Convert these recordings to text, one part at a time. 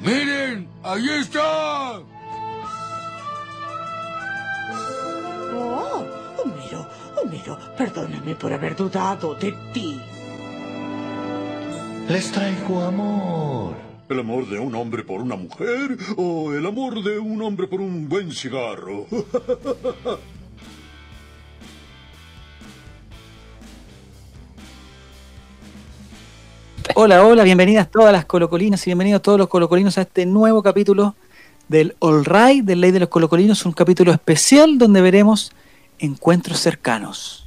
¡Miren! ¡Ahí está! Oh, Homero, Homero, perdóname por haber dudado de ti. Les traigo amor. ¿El amor de un hombre por una mujer o el amor de un hombre por un buen cigarro? Hola, hola, bienvenidas todas las colocolinas y bienvenidos todos los colocolinos a este nuevo capítulo del All Right, del Ley de los Colocolinos, un capítulo especial donde veremos encuentros cercanos.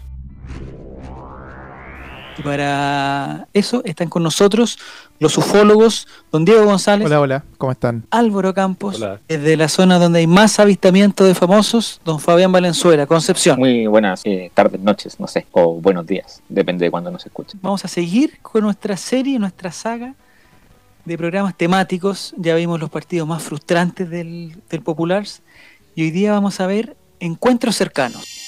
Y para eso están con nosotros los ufólogos, don Diego González, Hola, hola, ¿cómo están? Álvaro Campos, Hola. desde la zona donde hay más avistamiento de famosos, don Fabián Valenzuela, Concepción. Muy buenas eh, tardes, noches, no sé, o buenos días, depende de cuando nos escuchen. Vamos a seguir con nuestra serie, nuestra saga de programas temáticos. Ya vimos los partidos más frustrantes del, del Populars y hoy día vamos a ver encuentros cercanos.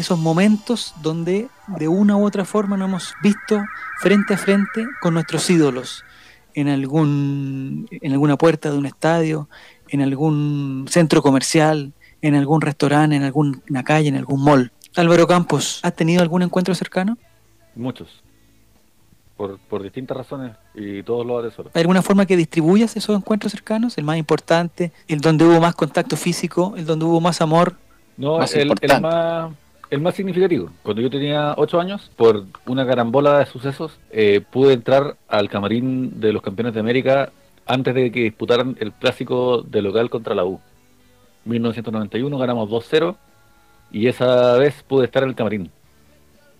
Esos momentos donde de una u otra forma nos hemos visto frente a frente con nuestros ídolos en algún en alguna puerta de un estadio, en algún centro comercial, en algún restaurante, en alguna calle, en algún mall. Álvaro Campos, ¿has tenido algún encuentro cercano? Muchos. Por, por distintas razones y todos los atesoro. ¿Hay alguna forma que distribuyas esos encuentros cercanos? El más importante, el donde hubo más contacto físico, el donde hubo más amor. No, Más el, más, el más significativo. Cuando yo tenía 8 años, por una carambola de sucesos, eh, pude entrar al camarín de los campeones de América antes de que disputaran el clásico de local contra la U. 1991 ganamos 2-0 y esa vez pude estar en el camarín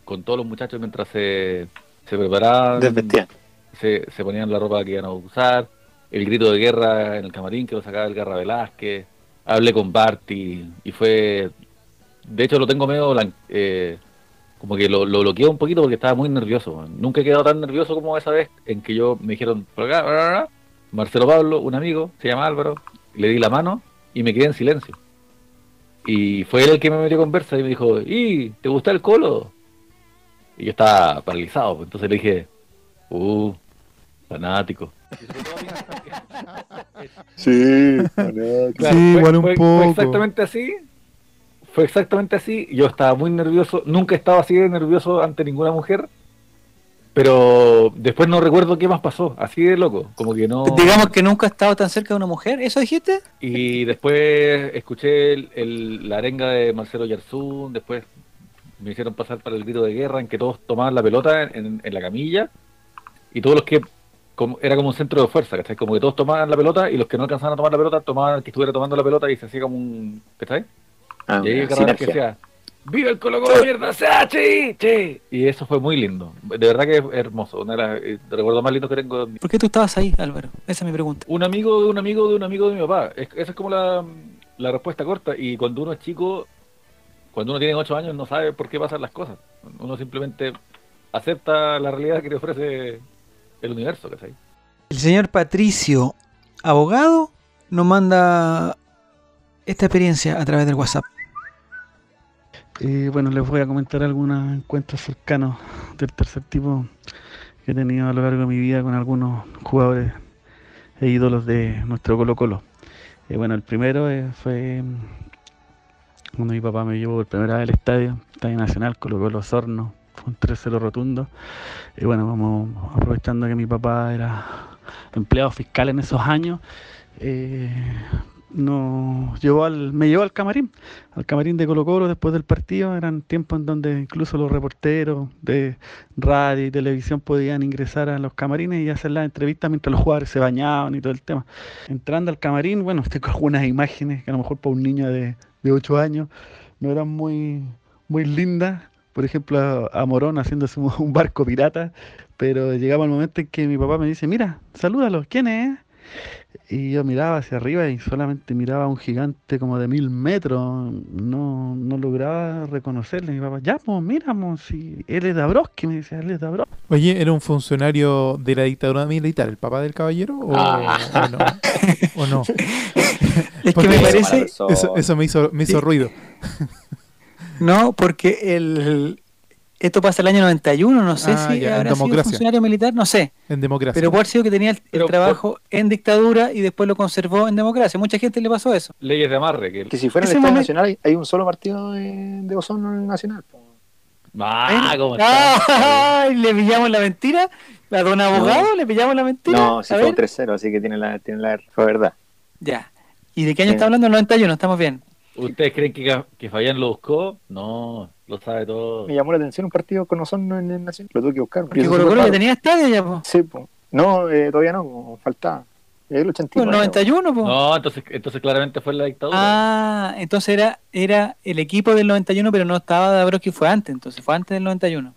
con todos los muchachos mientras se, se preparaban. Desvestían. se, se ponían la ropa que iban a usar, el grito de guerra en el camarín que lo sacaba el Garra Velázquez, hablé con Barty y fue, de hecho lo tengo medio eh, como que lo, lo bloqueé un poquito porque estaba muy nervioso. Nunca he quedado tan nervioso como esa vez en que yo me dijeron, por acá, bla, bla, bla. Marcelo Pablo, un amigo, se llama Álvaro, le di la mano y me quedé en silencio. Y fue él el que me metió conversa y me dijo, ¿y te gusta el colo? Y yo estaba paralizado, pues, entonces le dije, uh, fanático. Sí, Claro, Sí, fue, igual un fue- fue poco. exactamente así. Fue exactamente así. Yo estaba muy nervioso. Nunca he estado así de nervioso ante ninguna mujer. Pero después no recuerdo qué más pasó. Así de loco. Como que no. Digamos que nunca has estado tan cerca de una mujer, ¿eso dijiste? Y después escuché el, el- la arenga de Marcelo Yarzún. Después me hicieron pasar para el grito de guerra en que todos tomaban la pelota en, en la camilla. Y todos los que. como- era como un centro de fuerza, ¿cachai? Como que todos tomaban la pelota y los que no alcanzaban a tomar la pelota tomaban al que estuviera tomando la pelota y se hacía como un. ¿cachai? Ah, Y ahí sinergia. Velázquez decía, ¡Viva el Colo Colo mierda! ¡Sea, chi, chi! Y eso fue muy lindo. De verdad que es hermoso. Una de las eh, recuerdos más lindos que tengo. ¿Por qué tú estabas ahí, Álvaro? Esa es mi pregunta. Un amigo de un amigo de un amigo de mi papá. Es- esa es como la, la respuesta corta. Y cuando uno es chico, cuando uno tiene 8 años, no sabe por qué pasan las cosas. Uno simplemente acepta la realidad que te ofrece el universo, ¿cachai? El señor Patricio, abogado, nos manda esta experiencia a través del WhatsApp. Eh, bueno, les voy a comentar algunos encuentros cercanos del tercer tipo que he tenido a lo largo de mi vida con algunos jugadores e ídolos de nuestro Colo Colo. Eh, bueno, el primero eh, fue mm, cuando mi papá me llevó por primera vez al estadio, Estadio Nacional, Colo Colo Sorno, fue un 3-0 rotundo. Y bueno, vamos aprovechando que mi papá era empleado fiscal en esos años, eh, nos llevó al, me llevó al camarín al camarín de Colo Colo después del partido. Eran tiempos en donde incluso los reporteros de radio y televisión podían ingresar a los camarines y hacer las entrevistas mientras los jugadores se bañaban y todo el tema. Entrando al camarín, bueno, tengo algunas imágenes que a lo mejor para un niño de, de 8 años no eran muy, muy lindas. Por ejemplo, a, Morón haciéndose un barco pirata, pero llegaba el momento en que mi papá me dice, mira, salúdalo, ¿quién es? Y yo miraba hacia arriba y solamente miraba a un gigante como de mil metros. No, no lograba reconocerle. Mi papá, ya, pues, miramos, si él es Dabrowski, me decía, él es Dabrowski. Oye, ¿era un funcionario de la dictadura militar, el papá del caballero? ¿O, Ah. o no? ¿O no? Es que me eso- parece, Eso, eso me hizo, me hizo Sí. ruido. no, porque el, esto pasa el año 91, no sé Ah, si ya, en habrá sido funcionario militar, no sé. En democracia. Pero puede haber sido que tenía el, el trabajo en dictadura y después lo conservó en democracia. Mucha gente le pasó eso. Leyes de amarre. Que... Que si fuera el Ese Estadio momento- Nacional hay, un solo partido de, de en el Nacional. Ah, ¿cómo está? ¡Ay! ¿Le pillamos la mentira? ¿A don abogado le pillamos la mentira? No, si fue un ver. 3-0, así que tiene la, tiene la fue verdad. Ya. ¿Y de qué año Sí. está hablando? El 91, estamos bien. ¿Ustedes creen que, que Fabián lo buscó? No, lo sabe todo. Me llamó la atención un partido con Osorno en el Nacional. Lo tuve que buscar. Porque Colo fue Colo ya raro. tenía estadio ya, po. Sí, po. No, eh, todavía no, po, faltaba. Es el Pues 89. el 91, po. No, entonces, entonces claramente fue la dictadura. Ah, entonces era, era el equipo del 91, pero no estaba Dabrowski, fue antes, entonces fue antes del 91.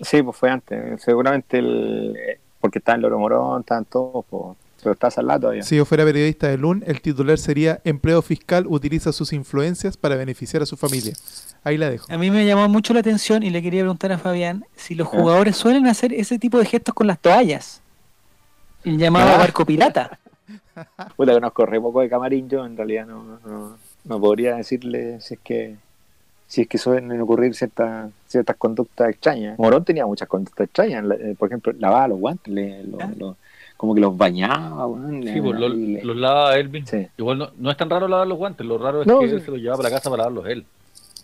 Sí, pues fue antes. Seguramente el. eh, Porque está en Loro Morón, estaban todos, po. Pero está todavía. Si yo fuera periodista de LUN, el titular sería Empleo fiscal utiliza sus influencias para beneficiar a su familia. Ahí la dejo. A mí me llamó mucho la atención y le quería preguntar a Fabián si los jugadores suelen hacer ese tipo de gestos con las toallas. El llamado Ah. barco pirata. Puta, conozco re poco de camarín yo, en realidad no, no, no podría decirle si es que si es que suelen ocurrir ciertas ciertas conductas extrañas. Morón tenía muchas conductas extrañas, la- eh, por ejemplo, lavaba los guantes, le- lo- Ah. lo- como que los bañaba, weón, Sí, pues lo- los lava él mismo. Sí. Igual no, no es tan raro lavar los guantes, lo raro es No, que sí. él se los llevaba para la casa para lavarlos él.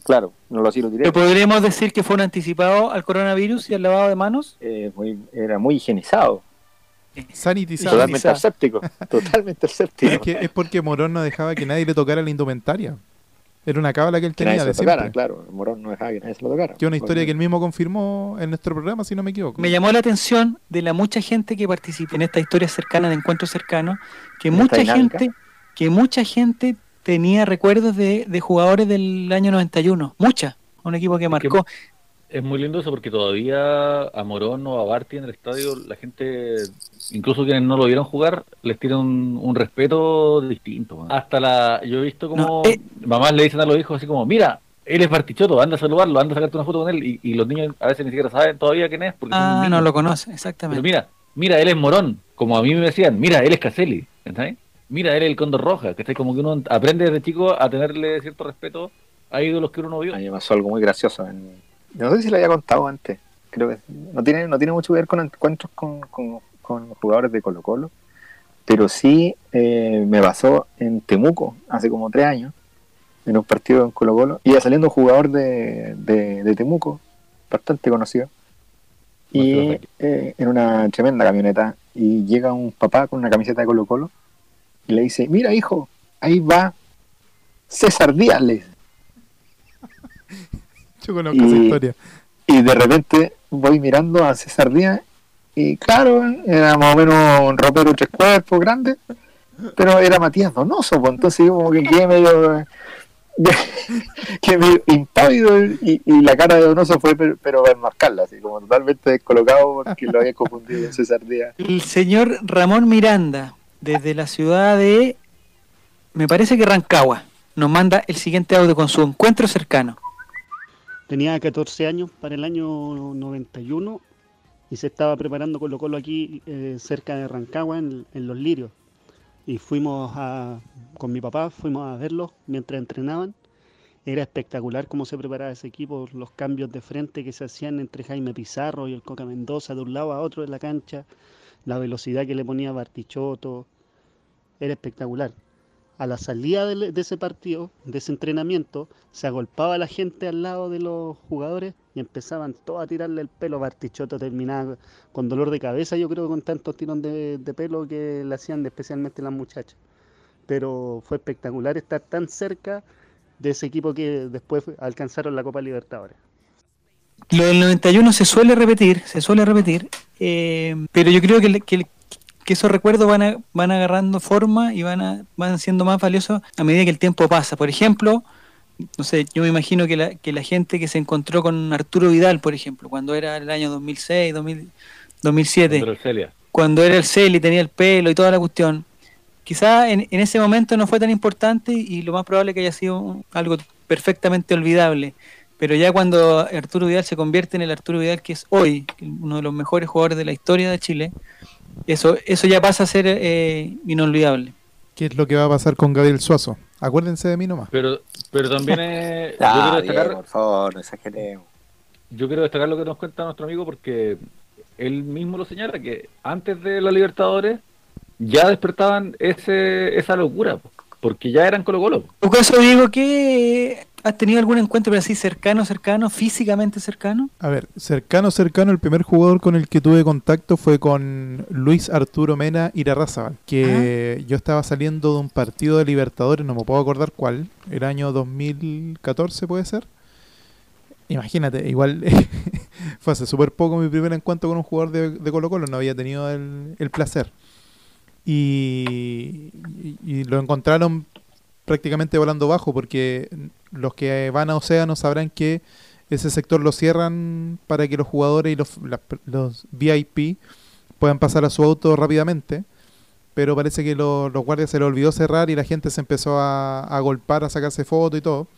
claro, no lo así lo. ¿Pero podríamos decir que fueron anticipados al coronavirus y al lavado de manos? Eh, muy- era muy higienizado, Sanitizado. totalmente aséptico, totalmente aséptico. Es, que, es porque Morón no dejaba que nadie le tocara la indumentaria. Era una cábala que él que nadie tenía se de lo tocara, siempre. claro, Morón no dejaba que nadie se lo tocara. Que es una historia Porque- que él mismo confirmó en nuestro programa, si no me equivoco. Me llamó la atención de la mucha gente que participa en esta historia cercana de encuentros cercanos, que mucha gente, que mucha gente tenía recuerdos de, de jugadores del año 91, mucha, un equipo que marcó. Es muy lindo eso porque todavía a Morón o a Barty en el estadio, la gente, incluso quienes no lo vieron jugar, les tiene un, un respeto distinto. man. Hasta la, yo he visto como No, eh. mamás le dicen a los hijos así como, mira, él es Bartichotto, anda a saludarlo, anda a sacarte una foto con él, y, y los niños a veces ni siquiera saben todavía quién es. Porque Ah, no lo conoce, Pero exactamente. mira, mira, él es Morón, como a mí me decían, mira, él es Caselli, ¿entendés? Mira, él es el Condor Roja, que como que uno aprende desde chico a tenerle cierto respeto a ídolos que uno no vio. A mí me pasó algo muy gracioso. en- No sé si lo había contado antes. Creo que no tiene, no tiene mucho que ver con encuentros con, con- con jugadores de Colo Colo. Pero sí eh, me pasó en Temuco, hace como tres años, en un partido en Colo Colo. Iba saliendo un jugador de, de, de Temuco, bastante conocido. Y eh, en una tremenda camioneta. Y llega un papá con una camiseta de Colo Colo y le dice, mira hijo, ahí va César Díaz, le dice. Yo conozco Y- esa historia. Y de repente voy mirando a César Díaz y claro, era más o menos un ropero tres cuerpos grande, pero era Matías Donoso, pues entonces yo como que quedé medio, quedé medio impávido y, y la cara de Donoso fue pero, pero para enmarcarla, así como totalmente descolocado porque lo había confundido con César Díaz. El señor Ramón Miranda, desde la ciudad de, me parece que Rancagua, nos manda el siguiente audio con su encuentro cercano. Tenía 14 años para el año 91 y se estaba preparando Colo Colo aquí eh, cerca de Rancagua en, Los Lirios. Y fuimos a, con mi papá, fuimos a verlos mientras entrenaban. Era espectacular cómo se preparaba ese equipo, los cambios de frente que se hacían entre Jaime Pizarro y el Coca Mendoza de un lado a otro de la cancha, la velocidad que le ponía Bartichotto, era espectacular. A la salida de, ese partido, de ese entrenamiento, se agolpaba la gente al lado de los jugadores y empezaban todos a tirarle el pelo. Bartichotto terminaba con dolor de cabeza, yo creo, con tantos tirón de, pelo que le hacían especialmente las muchachas. Pero fue espectacular estar tan cerca de ese equipo que después alcanzaron la Copa Libertadores. Lo del 91 se suele repetir, se suele repetir, eh, pero yo creo que, que, que esos recuerdos van, a- van agarrando forma y van, a, van siendo más valiosos a medida que el tiempo pasa. Por ejemplo, no sé, yo me imagino que la, que la gente que se encontró con Arturo Vidal, por ejemplo, cuando era el año 2006, 2000, 2007, Pero Celia. cuando era el Celi, tenía el pelo y toda la cuestión, quizá en, en ese momento no fue tan importante y lo más probable que haya sido algo perfectamente olvidable. Pero ya cuando Arturo Vidal se convierte en el Arturo Vidal que es hoy, uno de los mejores jugadores de la historia de Chile, eso, eso ya pasa a ser eh, inolvidable. ¿Qué es lo que va a pasar con Gabriel Suazo? Acuérdense de mí nomás. Pero, pero también es, yo Ah, quiero destacar, Diego, por favor, no exageremos. yo quiero destacar lo que nos cuenta nuestro amigo porque él mismo lo señala, que antes de la Libertadores ya despertaban ese, esa locura, porque ya eran Colo Colo. Tu caso, Diego, ¿qué has tenido algún encuentro pero así cercano, cercano, físicamente cercano? A ver, cercano, cercano, el primer jugador con el que tuve contacto fue con Luis Arturo Mena Irarrázaval, que yo estaba saliendo de un partido de Libertadores, no me puedo acordar cuál, el año 2014 puede ser. Imagínate, igual fue hace súper poco mi primer encuentro con un jugador de, de Colo Colo, no había tenido el, el placer. Y, lo encontraron prácticamente volando bajo, porque los que van a Océano sabrán que ese sector lo cierran para que los jugadores y los, los VIP puedan pasar a su auto rápidamente. Pero parece que lo- los guardias se le olvidó cerrar y la gente se empezó a, a golpar, a sacarse fotos y todo.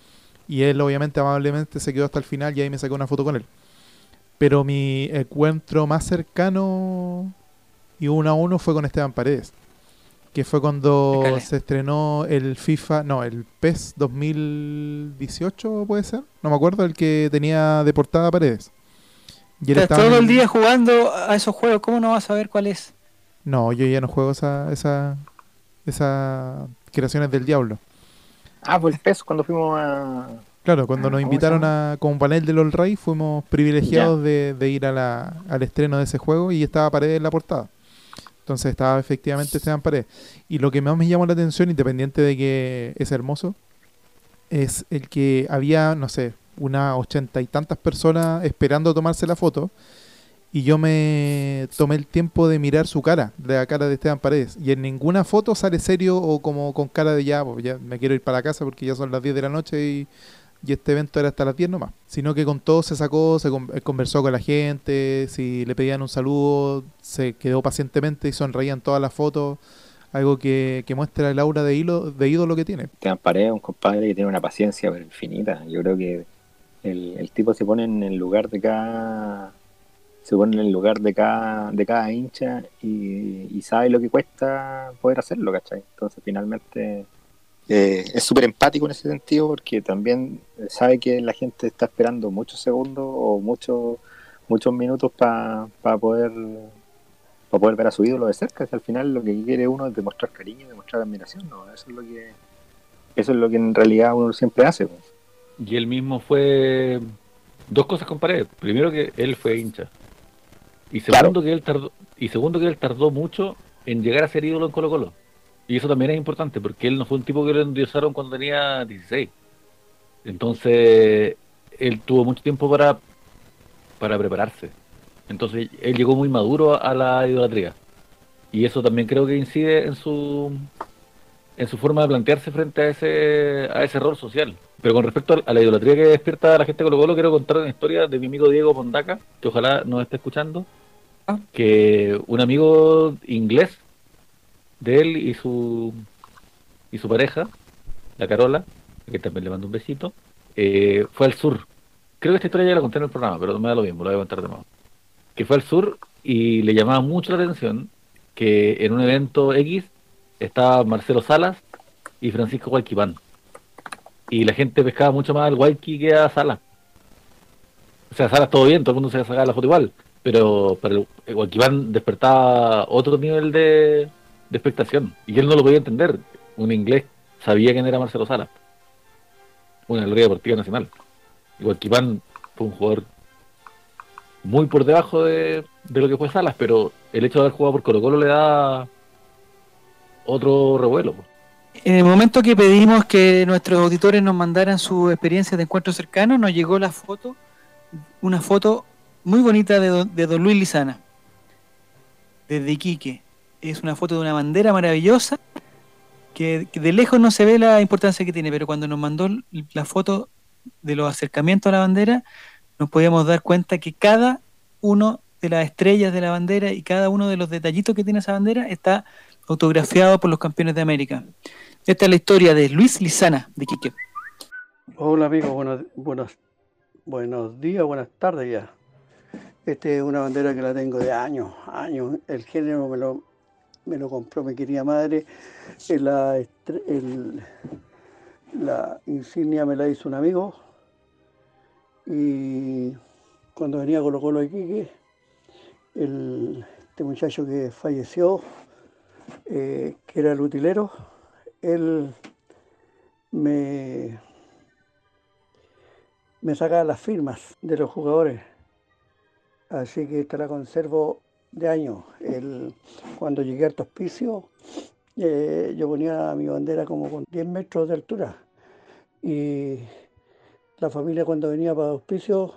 Y él obviamente amablemente se quedó hasta el final y ahí me saqué una foto con él. Pero mi encuentro más cercano y uno a uno fue con Esteban Paredes. Que fue cuando se estrenó el FIFA, no, el PES 2018 puede ser. No me acuerdo, el que tenía de portada Paredes. Y él estaba todo en- el día jugando a esos juegos, ¿cómo no vas a ver cuál es? No, yo ya no juego esa, esa, esa creaciones del diablo. Ah, pues el peso cuando fuimos a. Claro, cuando Ah, nos ¿cómo se invitaron a como panel del All Ray, fuimos privilegiados de, de ir a la, al estreno de ese juego y estaba Paredes en la portada. Entonces estaba efectivamente Esteban Paredes. Y lo que más me llamó la atención, independiente de que es hermoso, es el que había, no sé, unas ochenta y tantas personas esperando tomarse la foto. Y yo me tomé el tiempo de mirar su cara, la cara de Esteban Paredes. Y en ninguna foto sale serio o como con cara de ya, pues ya me quiero ir para casa porque ya son las 10 de la noche y, y este evento era hasta las 10 nomás. Sino que con todo se sacó, se eh, conversó con la gente, si le pedían un saludo, se quedó pacientemente y sonreía en todas las fotos. Algo que, que muestra el aura de, hilo, de ídolo que tiene. Esteban Paredes, un compadre que tiene una paciencia infinita. Yo creo que el, el tipo se pone en el lugar de cada se pone en el lugar de cada de cada hincha y, y sabe lo que cuesta poder hacerlo, ¿cachai? Entonces finalmente eh, es súper empático en ese sentido porque también sabe que la gente está esperando muchos segundos o muchos muchos minutos para poder para poder ver a su ídolo de cerca. Si al final lo que quiere uno es demostrar cariño, demostrar admiración, ¿no? Eso es lo que eso es lo que en realidad uno siempre hace. pues. Y él mismo fue dos cosas con Paredes. Primero que él fue hincha. Y segundo que él tardó, y segundo que él tardó mucho en llegar a ser ídolo en Colo Colo. Y eso también es importante, porque él no fue un tipo que lo endiosaron cuando tenía 16. Entonces, él tuvo mucho tiempo para, para prepararse. Entonces, él llegó muy maduro a la idolatría. Y eso también creo que incide en su en su forma de plantearse frente a ese a ese rol social. Pero con respecto a- a la idolatría que despierta a la gente de Colo Colo, quiero contar una historia de mi amigo Diego Pondaca, que ojalá nos esté escuchando, Ah. que un amigo inglés de él y su y su pareja, la Carola, que también le mando un besito, eh, fue al sur. Creo que esta historia ya la conté en el programa, pero no me da lo mismo, lo voy a contar de nuevo. Que fue al sur y le llamaba mucho la atención que en un evento X estaba Marcelo Salas y Francisco Guayquipán. Y la gente pescaba mucho más al Guayqui que a Salas. O sea, Salas todo bien, todo el mundo se sacaba la foto igual. Pero, pero el- despertaba otro nivel de, de expectación. Y él no lo podía entender. Un inglés sabía quién era Marcelo Salas. Una gloria deportiva nacional. Y Guayquipán fue un jugador muy por debajo de, de lo que fue Salas, pero el hecho de haber jugado por Colo Colo le da otro revuelo. po. En el momento que pedimos que nuestros auditores nos mandaran su experiencia de encuentro cercano, nos llegó la foto, una foto muy bonita de de don Luis Lizana, desde Iquique. Es una foto de una bandera maravillosa que, de lejos no se ve la importancia que tiene, pero cuando nos mandó la foto de los acercamientos a la bandera, nos podíamos dar cuenta que cada uno de las estrellas de la bandera y cada uno de los detallitos que tiene esa bandera está autografiado por los campeones de América. Esta es la historia de Luis Lizana de Quique. Hola amigos, buenos, buenos, buenos días, buenas tardes ya. Esta es una bandera que la tengo de años, años. El género me lo, me lo compró mi querida madre. Eh, La, insignia me la hizo un amigo. Y cuando venía Colo Colo a Iquique, el, este muchacho que falleció, eh, que era el utilero, él me, me sacaba las firmas de los jugadores. Así que esta la conservo de años. El, cuando llegué al hospicio, eh, yo ponía mi bandera como con 10 metros de altura. Y la familia cuando venía para auspicio,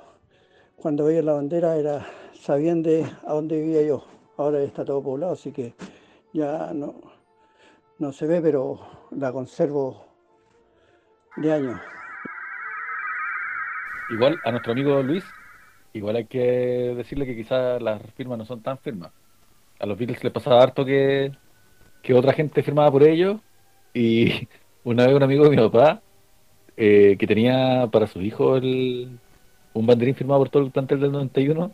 cuando veía la bandera, era sabían de a dónde vivía yo. Ahora está todo poblado, así que ya no, no se ve, pero la conservo de años. Igual a nuestro amigo Luis, igual hay que decirle que quizás las firmas no son tan firmas. A los Beatles les pasaba harto que, que otra gente firmaba por ellos y una vez un amigo de mi papá eh, que tenía para su hijo el, un banderín firmado por todo el plantel del 91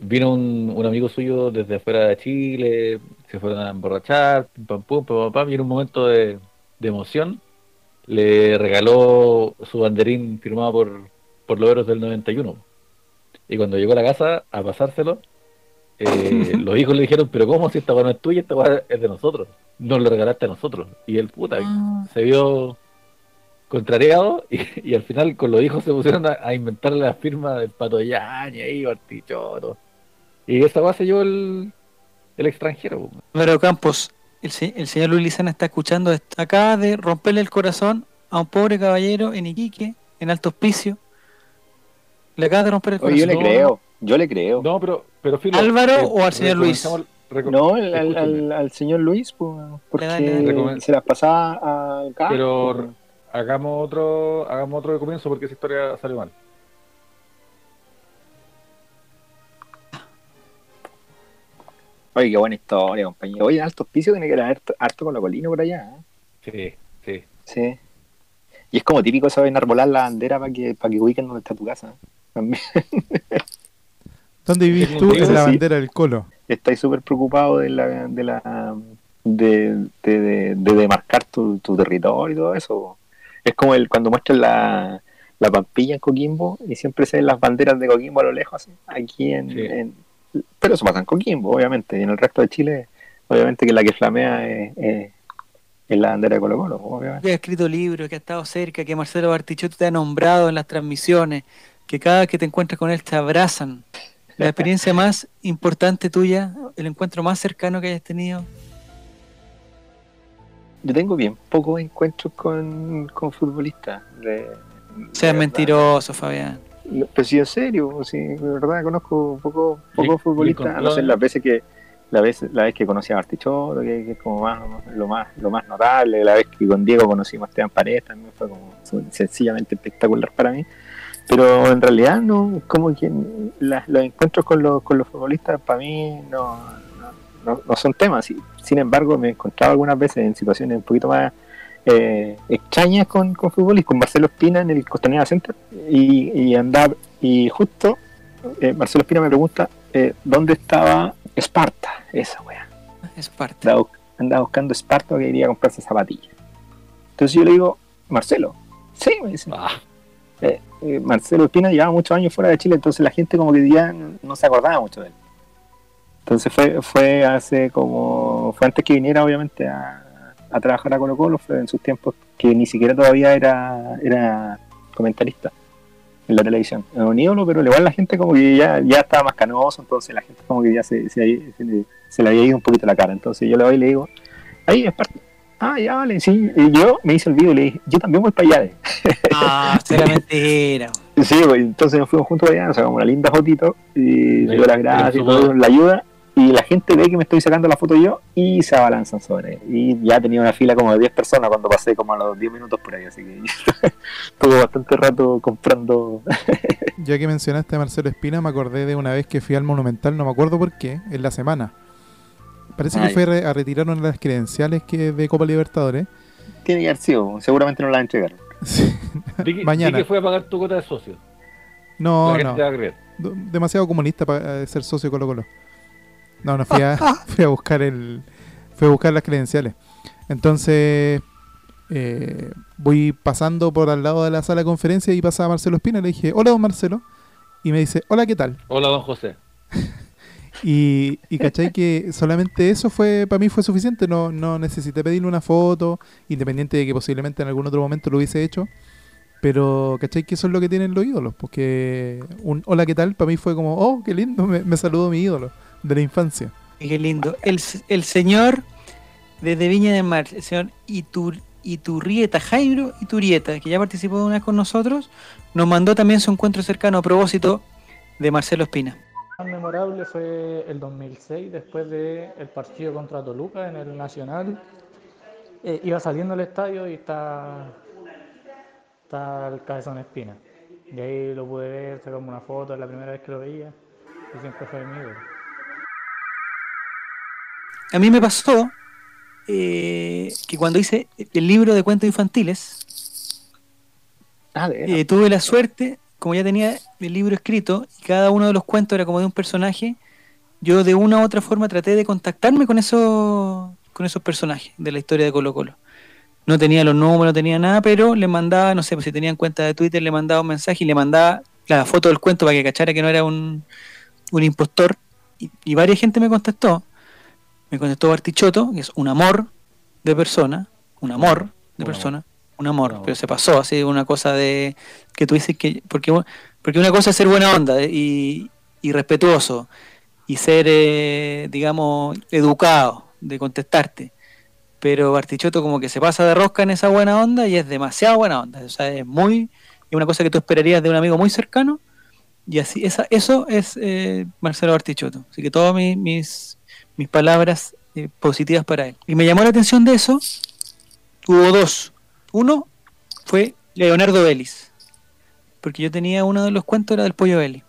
vino un, un amigo suyo desde afuera de Chile, se fueron a emborrachar, pim, pam, pum, pam, pam, y en un momento de, de emoción le regaló su banderín firmado por, por los héroes del 91. Y cuando llegó a la casa a pasárselo, eh, los hijos le dijeron, pero ¿cómo si esta no es tuya, esta weá es de nosotros? Nos lo regalaste a nosotros. Y el puta Ah. se vio contrariado y, y al final con los hijos se pusieron a, a inventar la firma del Pato Yaña y Bartichotto. Y esa base yo el, el extranjero. Álvaro Campos, el, se- el señor Luis Lizana está escuchando, acaba de romperle el corazón a un pobre caballero en Iquique, en Alto Hospicio. Le acaba de romper el Oye, yo corazón. le creo, yo le creo. No, pero, pero filo, ¿Álvaro eh, o al señor Luis? No, al, al- al- al señor Luis, pues, porque Dale, dale, dale. se las pasaba acá. Pero pues. hagamos otro, hagamos otro de comienzo porque esa historia salió mal. Oye, qué buena historia, compañero. Oye, en Alto Hospicio tiene que haber harto, harto con la colina por allá. ¿eh? Sí, sí. Sí. Y es como típico de enarbolar la bandera para que, para que ubiquen dónde está tu casa. ¿eh? También ¿Dónde vivís tú? En la bandera del colo. estáis súper preocupado de la de la de, de, de, de demarcar tu, tu territorio y todo eso. Es como el cuando muestran la, la pampilla en Coquimbo y siempre se ven las banderas de Coquimbo a lo lejos, así, aquí en, Sí. en- pero eso pasa en Coquimbo, obviamente, y en el resto de Chile, obviamente que la que flamea es, es- es la bandera de Colo Colo, obviamente. que ha escrito libros, que ha estado cerca, que Marcelo Bartichotto te ha nombrado en las transmisiones, que cada vez que te encuentras con él te abrazan. La experiencia más importante tuya, el encuentro más cercano que hayas tenido. Yo tengo bien pocos encuentros con, con futbolistas. De, de Seas mentiroso, Fabián. No, Pero sí, en serio, sí, de verdad conozco poco, poco Y- futbolistas, a no ser las veces que la vez, la vez que conocí a Bartichotto, que, que es como más, lo más, lo más notable, la vez que con Diego conocimos a Esteban Paredes también fue como fue sencillamente espectacular para mí. Pero en realidad no, como que la- los encuentros con los, con los futbolistas para mí no, no, no- son temas. Sin embargo, me he encontrado algunas veces en situaciones un poquito más eh, extrañas con, con futbolistas, con Marcelo Espina en el Costanera Center y, y andaba, y justo eh, Marcelo Espina me pregunta eh, dónde estaba Esparta, esa wea. Es parte. Andaba, andaba buscando Esparta que quería comprarse zapatillas. Entonces yo le digo, Marcelo, sí, me dice. Ah, Eh, eh, Marcelo Espina llevaba muchos años fuera de Chile, entonces la gente como que ya no se acordaba mucho de él. Entonces fue, fue hace como, fue antes que viniera obviamente a, trabajar a Colo Colo, fue en sus tiempos que ni siquiera todavía era, era comentarista en la televisión. Era un ídolo, pero igual la gente como que ya, ya estaba más canoso, entonces la gente como que ya se, se, se se le había ido un poquito la cara. Entonces yo le voy y le digo, ahí es parte. Ah, ya vale, sí. Y yo me hice el video y le dije, yo también voy para allá. eh". Ah, será mentira. Sí, pues, entonces nos fuimos juntos allá, nos sacamos una linda fotito y le doy las gracias y todo, la ayuda y la gente ve que me estoy sacando la foto yo y se abalanzan sobre él. Y ya tenía una fila como de 10 personas cuando pasé como a los 10 minutos por ahí, así que estuve bastante rato comprando. Ya que mencionaste a Marcelo Espina, me acordé de una vez que fui al Monumental, no me acuerdo por qué, en la semana. Parece Ah, que fue re- a retirar una de las credenciales que de Copa Libertadores. Tiene que haber sido, seguramente no la entregaron. Sí. que, Mañana. que fue a pagar tu cuota de socio. No, no. te va a creer. Do- demasiado comunista para eh, ser socio de Colo Colo. No, no fui a, fui a buscar el fui a buscar las credenciales. Entonces eh, voy pasando por al lado de la sala de conferencia y pasaba Marcelo Espina y le dije, hola don Marcelo. y me dice, hola, ¿qué tal? Hola, don José. Y, y cachai que solamente eso fue para mí fue suficiente, no, no necesité pedirle una foto, independiente de que posiblemente en algún otro momento lo hubiese hecho, pero cachai que eso es lo que tienen los ídolos, porque un hola, ¿qué tal? Para mí fue como, oh, qué lindo, me, me saludó mi ídolo de la infancia. Qué lindo. El, el señor desde Viña del Mar, el señor Itur, Iturrieta, Jairo Iturrieta, que ya participó una vez con nosotros, nos mandó también su encuentro cercano a propósito de Marcelo Espina. Más memorable fue el 2006, después del partido contra Toluca en el Nacional. Eh, iba saliendo del estadio y está, está el cabezón Espina. Y ahí lo pude ver, sacamos una foto, es la primera vez que lo veía y siempre fue mi ídolo. A mí me pasó eh, que cuando hice el libro de cuentos infantiles, Ah, de eh, tuve la suerte, como ya tenía el libro escrito, y cada uno de los cuentos era como de un personaje, yo de una u otra forma traté de contactarme con esos, con esos personajes de la historia de Colo Colo. No tenía los números, no tenía nada, pero le mandaba, no sé, pues si tenían cuenta de Twitter, le mandaba un mensaje y le mandaba la foto del cuento para que cachara que no era un, un impostor. Y, y varias gente me contactó. Me contestó Bartichotto, que es un amor de persona, un amor de Un persona, amor, Un amor. pero se pasó así una cosa de que tú dices que porque porque una cosa es ser buena onda eh, y, y respetuoso y ser eh, digamos educado de contestarte. Pero Bartichotto como que se pasa de rosca en esa buena onda y es demasiado buena onda. O sea es muy es una cosa que tú esperarías de un amigo muy cercano y así esa, eso es eh, Marcelo Bartichotto. Así que todas mis, mis mis palabras eh, positivas para él. Y me llamó la atención de eso hubo dos uno fue Leonardo Vélez porque yo tenía uno de los cuentos era del pollo Vélez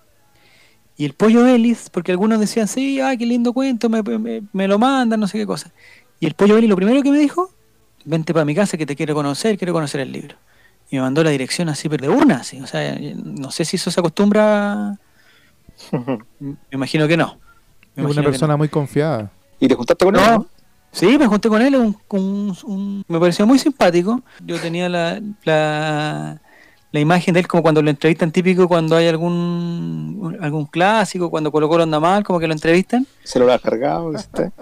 y el pollo Vélez porque algunos decían sí ah qué lindo cuento me, me- me lo mandan no sé qué cosa y el pollo Vélez lo primero que me dijo vente para mi casa que te quiero conocer quiero conocer el libro y me mandó la dirección así pero de una así o sea no sé si eso se acostumbra me imagino que no Me Es una persona muy confiada. ¿Y te juntaste con él? no. Sí, me junté con él, un, un- un- me pareció muy simpático. Yo tenía la, la, la imagen de él como cuando lo entrevistan típico cuando hay algún algún clásico, cuando Colo Colo anda mal, como que lo entrevistan. Se lo habrá cargado. ¿viste?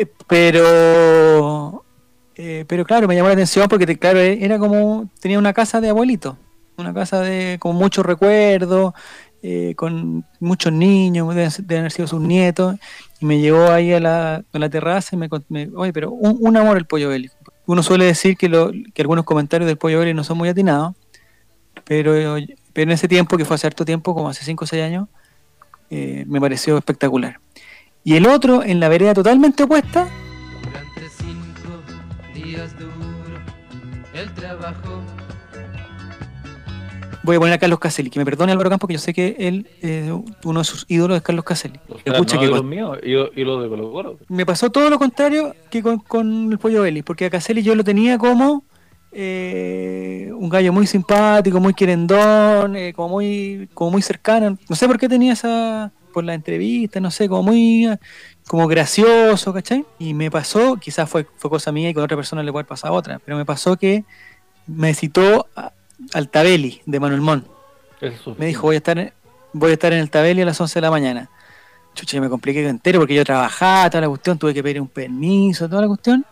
Eh, pero eh, pero claro, me llamó la atención porque te- claro, era como tenía una casa de abuelito, una casa de con muchos recuerdos, eh, con muchos niños, deben, deben haber sido sus nietos, y me llevó ahí a la, a la terraza y me, me- oye, pero un, un amor el pollo belly. Uno suele decir que, lo, que algunos comentarios del pollo belly no son muy atinados, pero, pero en ese tiempo, que fue hace harto tiempo, como hace 5 o 6 años, eh, me pareció espectacular. Y el otro, en la vereda totalmente opuesta, Durante cinco días duro el trabajo. Voy a poner a Carlos Caselli, que me perdone Álvaro Campos, que yo sé que él, eh, uno de sus ídolos es Carlos Caselli. O sea, Escucha no que de con- los míos y, y los de Colo Colo. me pasó todo lo contrario que con, con el Pollo Belli, porque a Caselli yo lo tenía como eh, un gallo muy simpático, muy querendón, eh, como muy como muy cercano. No sé por qué tenía esa, por la entrevista, no sé, como muy como gracioso, ¿cachai? Y me pasó, quizás fue, fue cosa mía y con otra persona le puede pasado otra, pero me pasó que me citó a- al Tabeli de Manuel su Me dijo, voy a estar en, voy a estar en el Tabeli a las 11 de la mañana. Chucha, me compliqué entero porque yo trabajaba, toda la cuestión, tuve que pedir un permiso, toda la cuestión.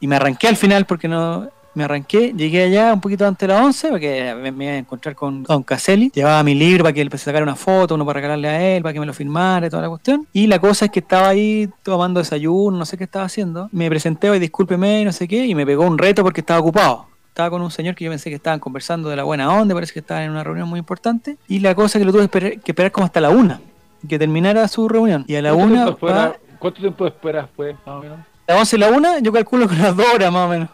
Y me arranqué al final porque no... Me arranqué, llegué allá un poquito antes de las 11 porque me, me iba a encontrar con Don Caselli. Llevaba mi libro para que le sacara una foto, uno para regalarle a él, para que me lo firmara toda la cuestión. Y la cosa es que estaba ahí tomando desayuno, no sé qué estaba haciendo. Me presenté, y discúlpeme, y no sé qué, y me pegó un reto porque estaba ocupado. Estaba con un señor que yo pensé que estaban conversando de la buena onda, parece que estaban en una reunión muy importante. Y la cosa que lo tuve que esperar, que esperar como hasta la una, que terminara su reunión. Y a la ¿Cuánto una, tiempo va- ¿Cuánto tiempo esperas fue, más o menos? a las 11 y la una, yo calculo con las dos horas más o menos.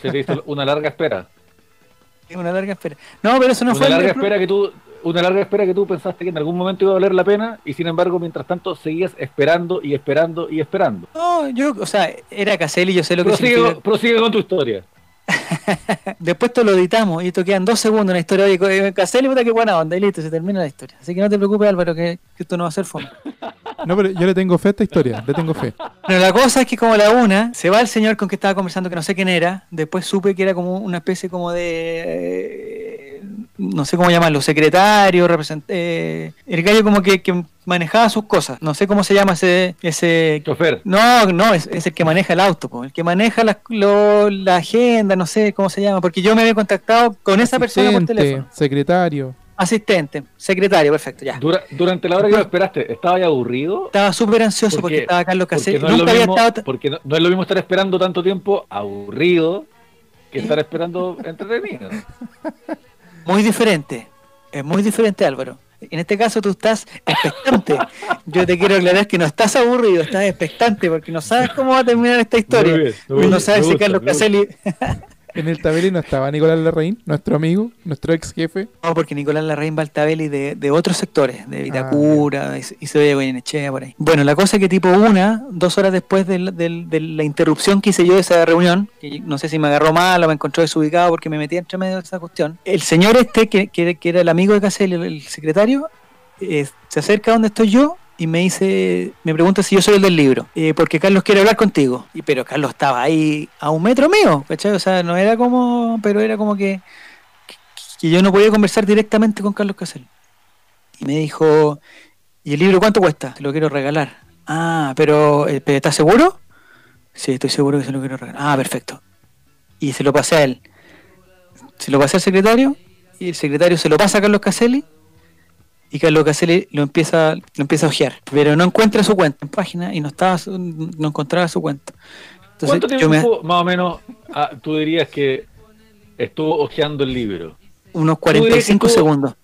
Se te hizo una larga espera. Es una larga espera. No, pero eso no una fue el- larga el espera que tú una larga espera que tú pensaste que en algún momento iba a valer la pena y sin embargo mientras tanto seguías esperando y esperando y esperando No, yo, o sea, era Caselli, yo sé lo que significa. prosigue con tu historia Después esto lo editamos y esto quedan dos segundos en la historia. Oye, eh, Caselli, puta que buena onda, y listo, se termina la historia. Así que no te preocupes, Álvaro, que, que esto no va a ser fome. No, pero yo le tengo fe a esta historia, le tengo fe. Bueno, la cosa es que como la una, se va el señor con que estaba conversando, que no sé quién era. Después supe que era como una especie como de... no sé cómo llamarlo, secretario, represent- eh, el gallo como que, que manejaba sus cosas. No sé cómo se llama ese... ese Chofer. No, no, es, es el que maneja el auto, po, el que maneja la, lo- la agenda, no sé cómo se llama, porque yo me había contactado con esa persona por Asistente, teléfono. secretario. Asistente, secretario, perfecto, ya. Dura- durante la hora que lo esperaste, ¿estaba ya aburrido? Estaba súper ansioso porque, Porque- estaba Carlos Porque Caselli. no, Nunca había mismo, estado... porque no, no es lo mismo estar esperando tanto tiempo aburrido que estar esperando entretenido. Muy diferente. Es muy diferente, Álvaro. En este caso tú estás expectante. Yo te quiero aclarar que no estás aburrido, estás expectante porque no sabes cómo va a terminar esta historia. Muy bien, muy no sabes si gusta, Carlos. Caselli... En el tabeli no estaba Nicolás Larraín, nuestro amigo, nuestro ex jefe. No, porque Nicolás Larraín Baltabelli de, de otros sectores, de Vitacura, y se- y se ve Goyenechea por ahí. Bueno, la cosa es que tipo una, dos horas después de la interrupción que hice yo de esa reunión, que no sé si me agarró mal o me encontró desubicado porque me metí entre medio de esa cuestión, el señor este, que, que- que era el amigo de Caselli, el, el secretario, eh, se acerca a donde estoy yo y me dice, me pregunta si yo soy el del libro, eh, porque Carlos quiere hablar contigo. Y pero Carlos estaba ahí a un metro mío, ¿cachai? O sea, no era como, pero era como que, que yo no podía conversar directamente con Carlos Caselli. Y me dijo, ¿y el libro cuánto cuesta? Te lo quiero regalar. Ah, eh, pero ¿estás seguro? Sí, estoy seguro que se lo quiero regalar. Ah, perfecto. Y se lo pasé a él. Se lo pasé al secretario y el secretario se lo pasa a Carlos Caselli y Carlos Caselli lo empieza, lo empieza a ojear, pero no encuentra su cuenta en página y no estaba su- no encontraba su cuenta. Entonces ¿Cuánto tiempo me más o menos ah, tú dirías que estuvo hojeando el libro? unos Tú dirías que 45 estuvo- segundos.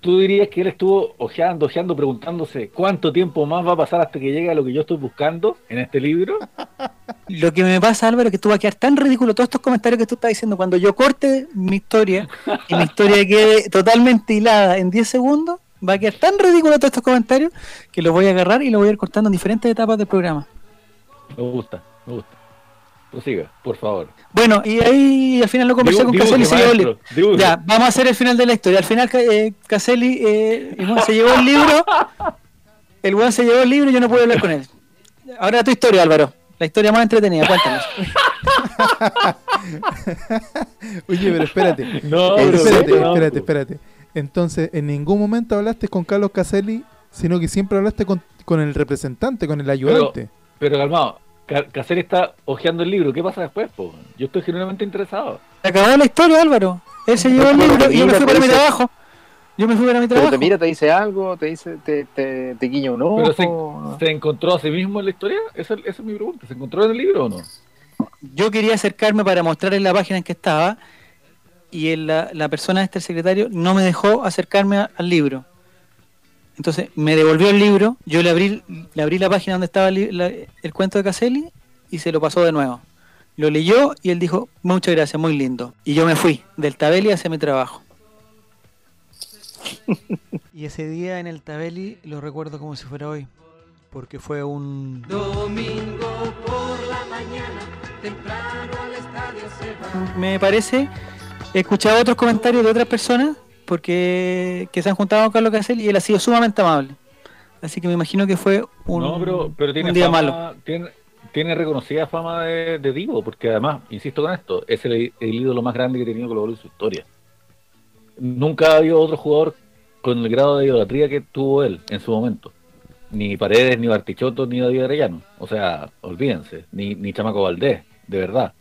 ¿Tú dirías que él estuvo hojeando, hojeando, preguntándose cuánto tiempo más va a pasar hasta que llegue a lo que yo estoy buscando en este libro? Lo que me pasa, Álvaro, es que tú vas a quedar tan ridículo todos estos comentarios que tú estás diciendo. Cuando yo corte mi historia y mi historia quede totalmente hilada en 10 segundos, va a quedar tan ridículo todos estos comentarios que los voy a agarrar y los voy a ir cortando en diferentes etapas del programa. Me gusta, me gusta. Prosiga, por favor. Bueno, y ahí al final lo conversé Dibu- con Caselli y se llevó el libro. Ya, vamos a hacer el final de la historia. Al final eh, Caselli eh, el se llevó el libro. El weón se llevó el libro y yo no pude hablar con él. Ahora tu historia, Álvaro. La historia más entretenida, cuéntanos. Oye, pero espérate. No, pero espérate, espérate, po. espérate. Entonces, en ningún momento hablaste con Carlos Caselli, sino que siempre hablaste con, con el representante, con el ayudante. Pero calmado, Ca- Caselli está hojeando el libro. ¿Qué pasa después, po? Yo estoy genuinamente interesado. Se acabó la historia, Álvaro. Él se llevó el Pero libro y yo me fui para mi trabajo. Yo me fui para mi Pero trabajo. te mira, te dice algo, te dice, te, te, te guiña un ojo. Pero se, ¿se encontró a sí mismo en la historia? Esa, esa es mi pregunta. ¿Se encontró en el libro o no? Yo quería acercarme para mostrarle la página en que estaba y el- la, la persona este, el secretario, no me dejó acercarme a- al libro. Entonces me devolvió el libro, yo le abrí, le abrí la página donde estaba el, li- la- el cuento de Caselli y se lo pasó de nuevo. Lo leyó y él dijo, muchas gracias, muy lindo. Y yo me fui del Tabeli hacia mi trabajo. y ese día en el Tabeli lo recuerdo como si fuera hoy, porque fue un... Domingo por la mañana, temprano al estadio se va. me parece, he escuchado otros comentarios de otras personas porque que se han juntado con Carlos Caselli y él ha sido sumamente amable. Así que me imagino que fue un, no, pero, pero tiene, un día fama, malo. Tiene, tiene reconocida fama de, de divo, porque además, insisto con esto, es el, el ídolo más grande que ha tenido Colo en su historia. Nunca ha habido otro jugador con el grado de idolatría que tuvo él en su momento. Ni Paredes, ni Bartichotto, ni David Arellano. O sea, olvídense. Ni, ni Chamaco Valdés, de verdad.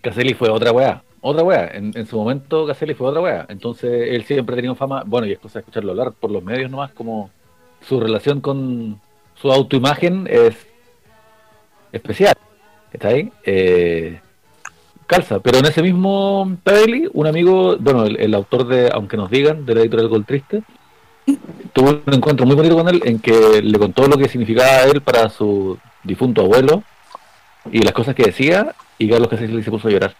Caselli fue otra weá. Otra weá. En, en su momento Caselli fue otra weá. Entonces él siempre ha tenido fama. Bueno, y es cosa de escucharlo hablar por los medios nomás, como su relación con su autoimagen es especial. ¿Está ahí? Eh, calza. Pero en ese mismo Tabeli, un amigo, bueno, el, el autor de Aunque nos digan, de la editorial Gol Triste, tuvo un encuentro muy bonito con él en que le contó lo que significaba él para su difunto abuelo y las cosas que decía, y Carlos Caselli se puso a llorar.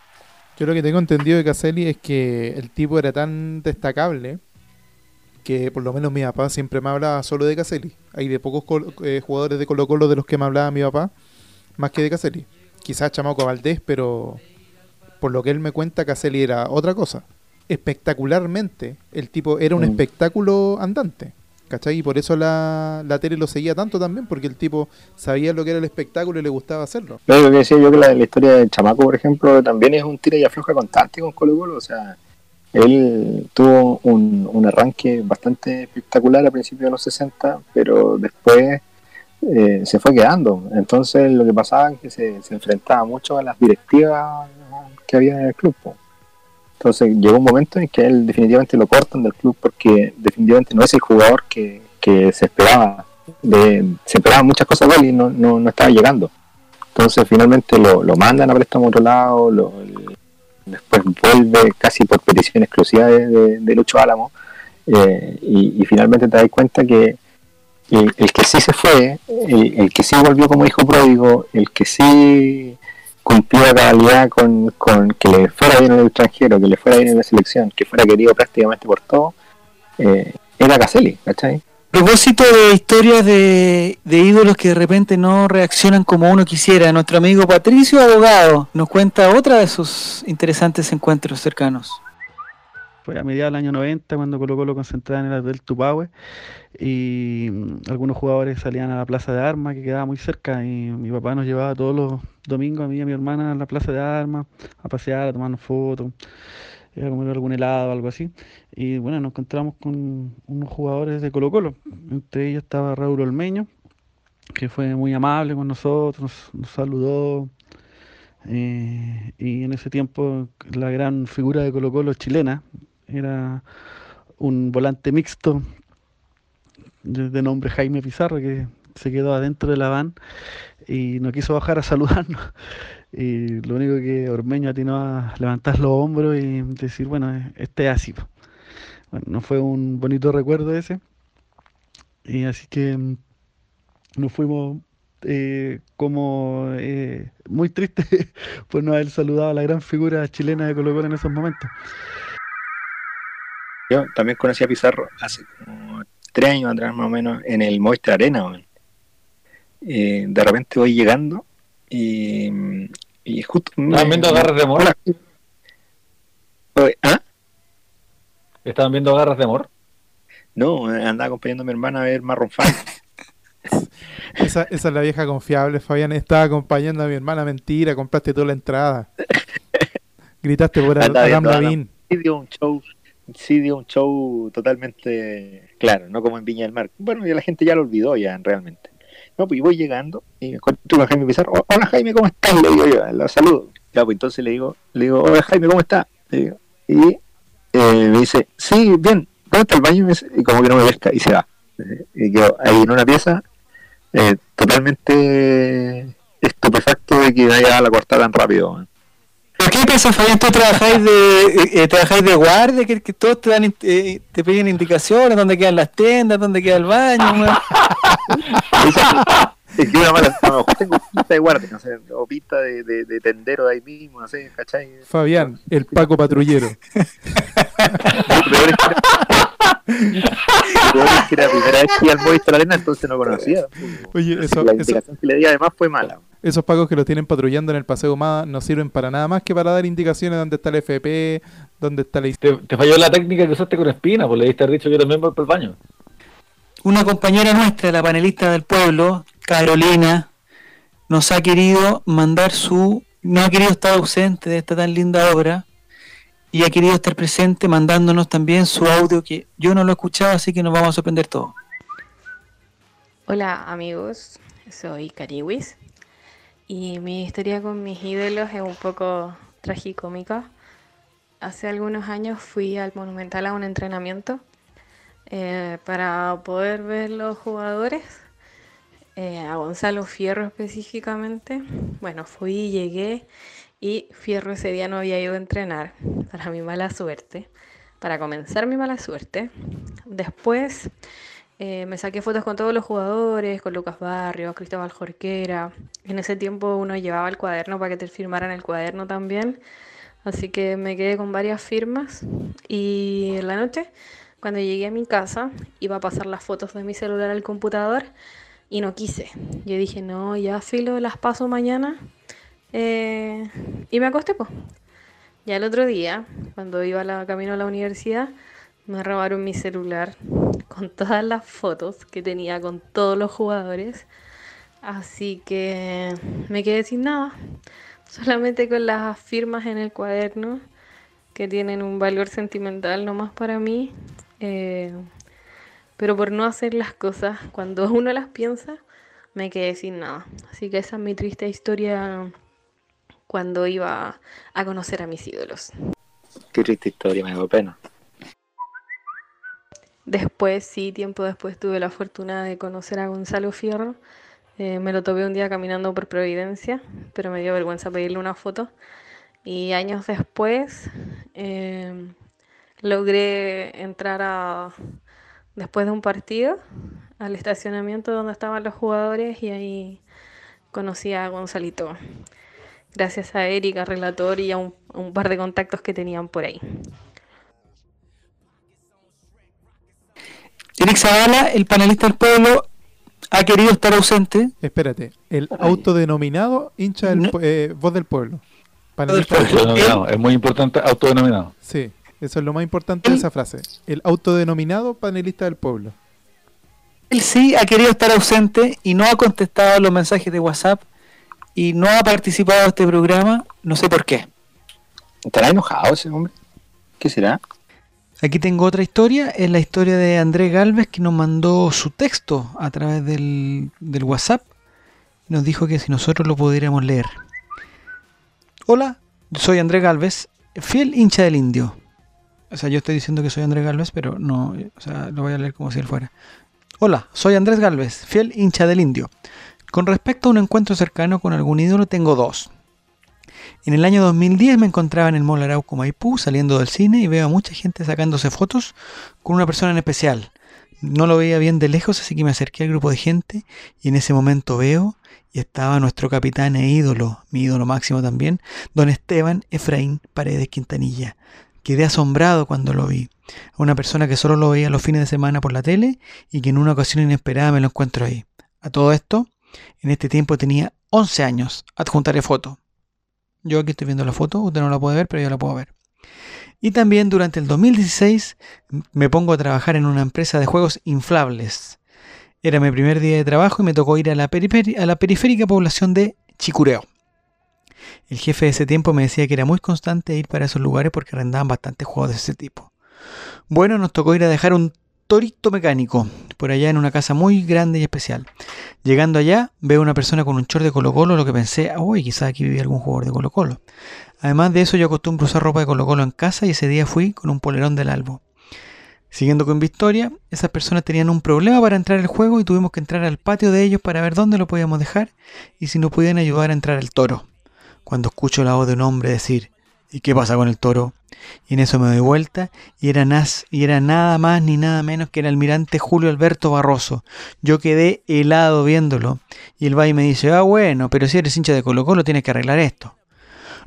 Yo lo que tengo entendido de Caselli es que el tipo era tan destacable que por lo menos mi papá siempre me hablaba solo de Caselli. Hay de pocos eh, jugadores de Colo Colo de los que me hablaba mi papá, más que de Caselli. Quizás Chamaco Valdés, pero por lo que él me cuenta, Caselli era otra cosa. Espectacularmente, el tipo era un Mm. espectáculo andante. ¿Cachai? Y por eso la, la tele lo seguía tanto también, porque el tipo sabía lo que era el espectáculo y le gustaba hacerlo. Pero lo que decía yo que la, historia del chamaco, por ejemplo, también es un tira y afloja constante con Colo Colo. O sea, Él tuvo un, un arranque bastante espectacular a principios de los 60, pero después eh, se fue quedando. Entonces lo que pasaba es que se, se enfrentaba mucho a las directivas que había en el club. Entonces llegó un momento en que él definitivamente lo cortan del club porque definitivamente no es el jugador que, que se esperaba. De, se esperaban muchas cosas de él y no, no, no estaba llegando. Entonces finalmente lo, lo mandan a préstamo a otro lado, lo- después vuelve casi por petición exclusiva de, de, de Lucho Álamo eh, y, finalmente te das cuenta que el, el que sí se fue, el, el que sí volvió como hijo pródigo, el que sí cumplió a cabalidad con, con que le fuera bien en el extranjero, que le fuera bien en la selección, que fuera querido prácticamente por todo, eh, era Caselli, ¿cachai? propósito de historias de, de ídolos que de repente no reaccionan como uno quisiera, nuestro amigo Patricio Abogado nos cuenta otra de sus interesantes encuentros cercanos. Fue a mediados del año 90 cuando Colo Colo concentraba en el Hotel Tupahue y mm, algunos jugadores salían a la Plaza de Armas que quedaba muy cerca y mi papá nos llevaba todos los domingos a mí y a mi hermana a la Plaza de Armas a pasear, a tomarnos fotos, eh, a comer algún helado o algo así. Y bueno, nos encontramos con unos jugadores de Colo Colo, entre ellos estaba Raúl Olmeño, que fue muy amable con nosotros, nos, nos saludó. eh, y en ese tiempo la gran figura de Colo Colo chilena era un volante mixto de, nombre Jaime Pizarro que se quedó adentro de la van y no quiso bajar a saludarnos. Y lo único que Ormeño atinó a levantar los hombros y decir, bueno, este es así. po". Bueno, no fue un bonito recuerdo ese. Y así que mm, nos fuimos eh, como eh, muy tristes por no haber saludado a la gran figura chilena de Colo en esos momentos. Yo también conocí a Pizarro hace como tres años atrás más o menos en el Movistar Arena. Eh, de repente voy llegando y, y justo... ¿Estaban viendo Garras de Amor? ¿Ah? ¿Estaban viendo Garras de Amor? No, andaba acompañando a mi hermana a ver Marron Fan. Esa, esa es la vieja confiable, Fabián. Estaba acompañando a mi hermana, mentira, compraste toda la entrada. Gritaste por Adam Lavín. Un show, sí dio un show totalmente claro, no como en Viña del Mar. Bueno, ya la gente ya lo olvidó ya realmente. No, pues y voy llegando y me encuentro con Jaime Pizarro. "Oh, Hola Jaime, ¿cómo estás? Le digo yo, lo saludo. Ya, pues entonces le digo, le digo, hola Jaime, ¿cómo estás? Y eh, me dice, sí, bien, ¿dónde está el baño? Y, y como que no me pesca y se va. Y quedo ahí en una pieza eh, totalmente estupefacto de que vaya a la cortada tan rápido. ¿Pero qué pasa, Fabián? ¿Tú trabajáis de, eh, eh, trabajáis de guardia? Que, que todos te, dan, eh, te piden indicaciones, dónde quedan las tiendas, dónde queda el baño. Es que una mala, a lo mejor tengo pinta de guardia, no sé, o pinta de, de, de tendero de ahí mismo, no sé, ¿cachai? Fabián, el Paco Patrullero. Es que la primera vez que iba al Movistar Arena, entonces no conocía. Oye, eso, la eso- indicación que le di además fue mala. esos pacos que los tienen patrullando en el Paseo Humada no sirven para nada más que para dar indicaciones dónde está el FP, dónde está la Te, te falló la técnica que usaste con Espina, pues le diste dicho que yo también voy por el baño. Una compañera nuestra, la panelista del pueblo, Carolina, nos ha querido mandar su... No ha querido estar ausente de esta tan linda obra y ha querido estar presente mandándonos también su audio que yo no lo he escuchado, así que nos vamos a sorprender todos. Hola amigos, soy Cariwis y mi historia con mis ídolos es un poco tragicómica. Hace algunos años fui al Monumental a un entrenamiento eh, para poder ver los jugadores, eh, a Gonzalo Fierro específicamente. Bueno, fui, llegué y Fierro ese día no había ido a entrenar, para mi mala suerte, para comenzar mi mala suerte. Después eh, me saqué fotos con todos los jugadores, con Lucas Barrios, Cristóbal Jorquera. En ese tiempo uno llevaba el cuaderno para que te firmaran el cuaderno también. Así que me quedé con varias firmas. Y en la noche, cuando llegué a mi casa, iba a pasar las fotos de mi celular al computador y no quise. Yo dije, no, ya filo, las paso mañana. Eh, y me acosté, pues. Ya el otro día, cuando iba la, camino a la universidad, me robaron mi celular con todas las fotos que tenía con todos los jugadores. Así que me quedé sin nada. Solamente con las firmas en el cuaderno que tienen un valor sentimental nomás para mí. eh, pero por no hacer las cosas cuando uno las piensa, me quedé sin nada. Así que esa es mi triste historia cuando iba a conocer a mis ídolos. Qué triste historia, me dio pena. Después, sí, tiempo después tuve la fortuna de conocer a Gonzalo Fierro. Eh, me lo topé un día caminando por Providencia, pero me dio vergüenza pedirle una foto. Y años después eh, logré entrar a, después de un partido al estacionamiento donde estaban los jugadores y ahí conocí a Gonzalito. Gracias a Erika, relator y a un, a un par de contactos que tenían por ahí. Eric Zavala, el panelista del pueblo, ha querido estar ausente. Espérate, el autodenominado hincha del eh, voz del pueblo. Panelista del pueblo. Autodenominado, Es muy importante autodenominado. Sí, eso es lo más importante de esa frase. El autodenominado panelista del pueblo. Él sí ha querido estar ausente y no ha contestado los mensajes de WhatsApp y no ha participado de este programa, no sé por qué. ¿Estará enojado ese hombre? ¿Qué será? Aquí tengo otra historia, es la historia de Andrés Galvez que nos mandó su texto a través del, del WhatsApp. Nos dijo que si nosotros lo pudiéramos leer. Hola, soy Andrés Galvez, fiel hincha del indio. O sea, yo estoy diciendo que soy Andrés Galvez, pero no, o sea, lo voy a leer como si él fuera. Hola, soy Andrés Galvez, fiel hincha del indio. Con respecto a un encuentro cercano con algún ídolo, tengo dos. En el año 2010 me encontraba en el Mall Arauco Maipú saliendo del cine y veo a mucha gente sacándose fotos con una persona en especial. No lo veía bien de lejos, así que me acerqué al grupo de gente y en ese momento veo y estaba nuestro capitán e ídolo, mi ídolo máximo también, don Esteban Efraín Paredes Quintanilla. Quedé asombrado cuando lo vi. Una persona que solo lo veía los fines de semana por la tele y que en una ocasión inesperada me lo encuentro ahí. A todo esto, en este tiempo tenía 11 años. Adjuntaré foto. Yo aquí estoy viendo la foto, usted no la puede ver, pero yo la puedo ver. Y también durante el 2016 me pongo a trabajar en una empresa de juegos inflables. Era mi primer día de trabajo y me tocó ir a la, a la periférica población de Chicureo. El jefe de ese tiempo me decía que era muy constante ir para esos lugares porque arrendaban bastantes juegos de ese tipo. Bueno, nos tocó ir a dejar un torito mecánico por allá en una casa muy grande y especial. Llegando allá, veo una persona con un short de Colo Colo, lo que pensé, "Ah, uy, quizás aquí vivía algún jugador de Colo Colo. Además de eso, yo acostumbro usar ropa de Colo Colo en casa y ese día fui con un polerón del Albo. Siguiendo con mi historia, esas personas tenían un problema para entrar al juego y tuvimos que entrar al patio de ellos para ver dónde lo podíamos dejar y si nos podían ayudar a entrar al toro. Cuando escucho la voz de un hombre decir, ¿y qué pasa con el toro? Y en eso me doy vuelta y era, era nada más ni nada menos que el almirante Julio Alberto Barroso. Yo quedé helado viéndolo y el y me dice, ah bueno, pero si eres hincha de Colo Colo tienes que arreglar esto.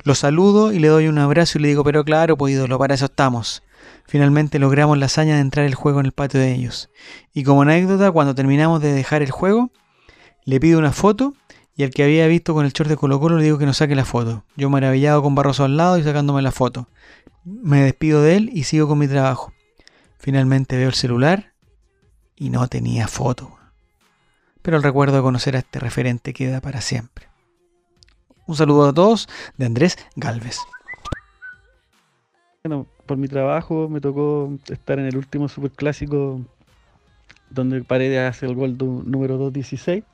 Lo saludo y le doy un abrazo y le digo, pero claro, pues ídolo, para eso estamos. Finalmente logramos la hazaña de entrar el juego en el patio de ellos. Y como anécdota, cuando terminamos de dejar el juego, le pido una foto y al que había visto con el short de Colo Colo le digo que nos saque la foto. Yo maravillado con Barroso al lado y sacándome la foto. Me despido de él y sigo con mi trabajo. Finalmente veo el celular y no tenía foto. Pero el recuerdo de conocer a este referente queda para siempre. Un saludo a todos de Andrés Galvez. Bueno, por mi trabajo me tocó estar en el último superclásico donde Paredes hace el gol número 216.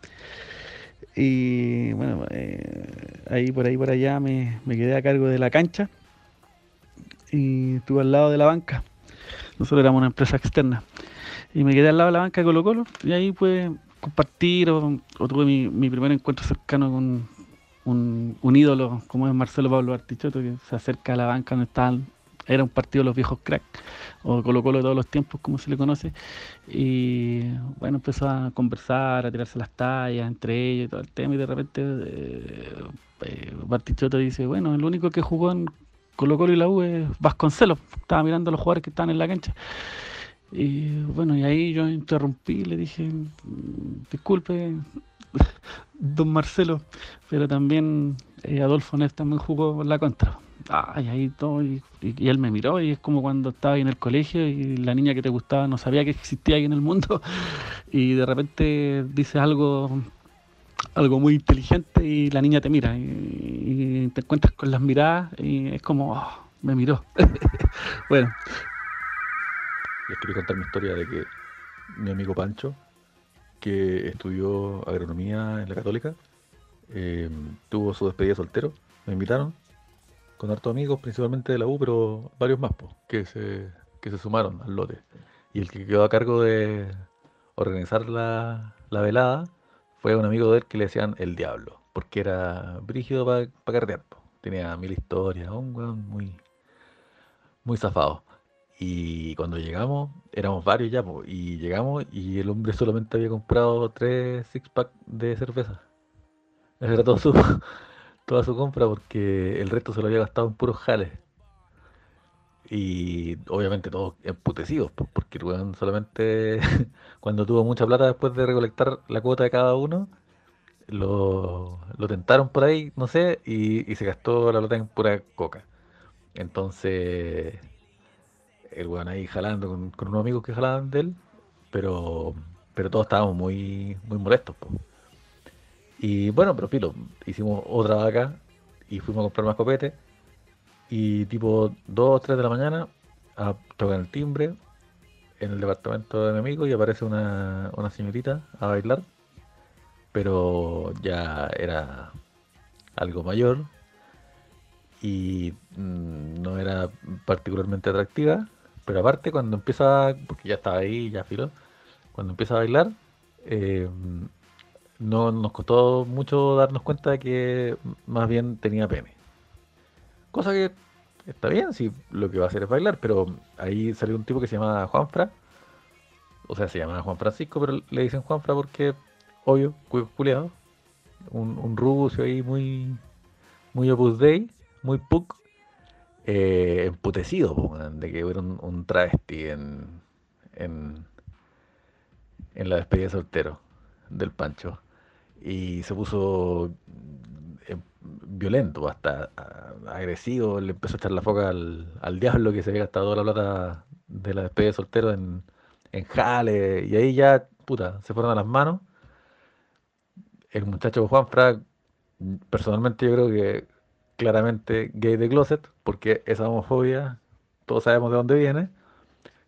Y bueno, eh, ahí por ahí por allá me, me quedé a cargo de la cancha y estuve al lado de la banca. Nosotros éramos una empresa externa. Y me quedé al lado de la banca de Colo Colo y ahí pude compartir o, tuve mi, mi primer encuentro cercano con un, un ídolo como es Marcelo Pablo Artichoto que se acerca a la banca donde estaban era un partido de los viejos crack, o Colo Colo de todos los tiempos, como se le conoce. Y bueno, empezó a conversar, a tirarse las tallas entre ellos y todo el tema, y de repente eh, eh, dice, bueno, el único que jugó en Colo Colo y la U es Vasconcelos. Estaba mirando a los jugadores que estaban en la cancha. Y bueno, y ahí yo interrumpí, le dije, "Mm, disculpe, don Marcelo, pero también eh, Adolfo Neff también jugó la contra. Ay, ahí todo, y, él me miró y es como cuando estaba ahí en el colegio y la niña que te gustaba no sabía que existía ahí en el mundo y de repente dice algo algo muy inteligente y la niña te mira y, y te encuentras con las miradas y es como, oh, Me miró. bueno. Les quería contar mi historia de que mi amigo Pancho, que estudió agronomía en la Católica, eh, tuvo su despedida soltero. Me invitaron con hartos amigos, principalmente de la U, pero varios más po, que, se, que se sumaron al lote. Y el que quedó a cargo de organizar la, la velada fue un amigo de él que le decían el diablo, porque era brígido para pa carretear. po. Tenía mil historias, un weón muy, muy zafado. Y cuando llegamos, éramos varios ya, po, y llegamos y el hombre solamente había comprado tres six pack de cerveza. Esa era todo su, toda su compra porque el resto se lo había gastado en puros jales. Y obviamente todos emputecidos, po, porque el weón solamente cuando tuvo mucha plata después de recolectar la cuota de cada uno, lo, lo tentaron por ahí, no sé, y, y se gastó la plata en pura coca. Entonces, el weón ahí jalando con, unos amigos que jalaban de él, pero, pero todos estábamos muy, muy molestos. Y bueno, pero filo, hicimos otra vaca y fuimos a comprar más copete. Y tipo 2 o 3 de la mañana a, tocan el timbre en el departamento de mi amigo y aparece una, una señorita a bailar. Pero ya era algo mayor y mm, no era particularmente atractiva. Pero aparte cuando empieza, porque ya estaba ahí, ya filó, cuando empieza a bailar, eh, no nos costó mucho darnos cuenta de que más bien tenía pene. Cosa que está bien, si lo que va a hacer es bailar, pero ahí salió un tipo que se llamaba Juanfra. O sea, se llamaba Juan Francisco, pero le dicen Juanfra porque, obvio, culiado. Un, un rucio ahí muy, muy opus dei, muy puc. eh, emputecido, de que hubiera un, un travesti en, en, en la despedida de soltero del Pancho. Y se puso eh, violento, hasta agresivo, le empezó a echar la foca al, al diablo que se había gastado la plata de la despedida de soltero en, en jale, y ahí ya, puta, se fueron a las manos. El muchacho Juanfra, personalmente yo creo que claramente gay de closet, porque esa homofobia, todos sabemos de dónde viene.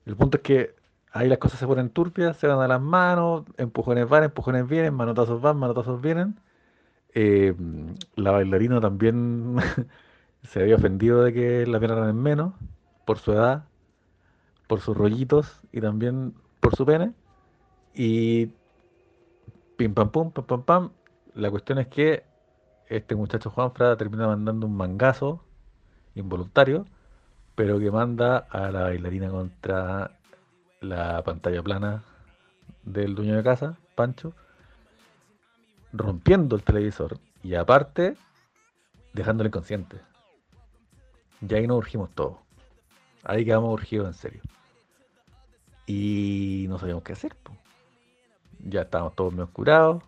El punto es que ahí las cosas se ponen turbias, se van a las manos, empujones van, empujones vienen, manotazos van, manotazos vienen. Eh, la bailarina también se había ofendido de que la vieran en menos por su edad, por sus rollitos y también por su pene. Y pim pam pum, pam pam pam. La cuestión es que este muchacho Juanfra termina mandando un mangazo involuntario, pero que manda a la bailarina contra la pantalla plana del dueño de casa, Pancho, rompiendo el televisor y aparte dejándole inconsciente. Y ahí nos urgimos todos. Ahí quedamos urgidos en serio. Y no sabíamos qué hacer. Ya estábamos todos medio curados.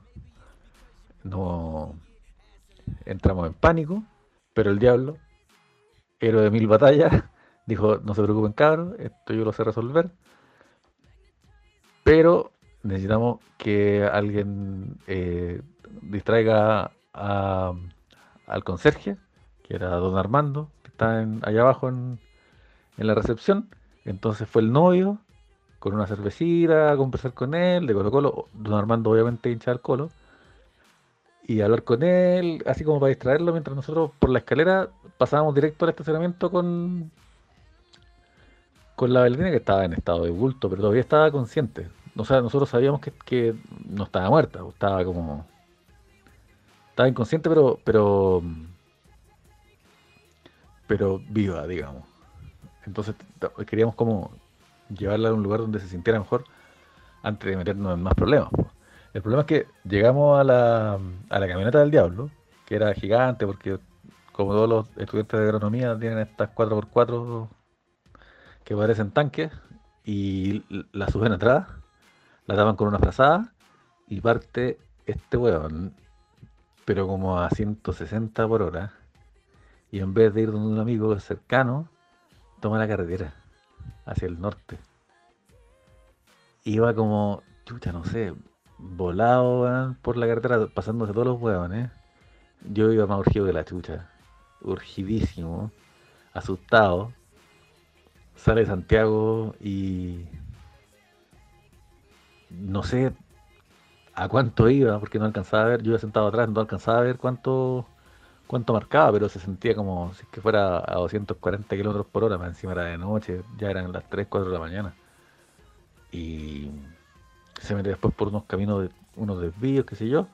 No entramos en pánico. Pero el diablo, héroe de mil batallas, dijo, no se preocupen cabros, esto yo lo sé resolver. Pero necesitamos que alguien eh, distraiga al conserje, que era don Armando, que está allá abajo en, en la recepción. Entonces fue el novio con una cervecita a conversar con él, de Colo Colo. Don Armando obviamente hincha al Colo. Y hablar con él, así como para distraerlo, mientras nosotros por la escalera pasábamos directo al estacionamiento con, con la bailarina que estaba en estado de bulto, pero todavía estaba consciente. O sea, nosotros sabíamos que, que no estaba muerta, estaba como... Estaba inconsciente, pero, pero, pero viva, digamos. Entonces queríamos como llevarla a un lugar donde se sintiera mejor antes de meternos en más problemas. El problema es que llegamos a la, a la camioneta del diablo, que era gigante, porque como todos los estudiantes de agronomía tienen estas 4x4 que parecen tanques, y la suben atrás, la tapan con una frazada, y parte este weón, pero como a 160 por hora, y en vez de ir donde un amigo cercano, toma la carretera hacia el norte. Iba como, chucha, no sé, volado por la carretera, pasándose todos los huevones. Yo iba más urgido que la chucha, urgidísimo. asustado, sale Santiago y no sé a cuánto iba, porque no alcanzaba a ver, yo iba sentado atrás, no alcanzaba a ver cuánto cuánto marcaba, pero se sentía como si que fuera a 240 kilómetros por hora, más encima era de noche, ya eran las 3, 4 de la mañana. Y se mete después por unos caminos, de, unos desvíos, qué sé yo,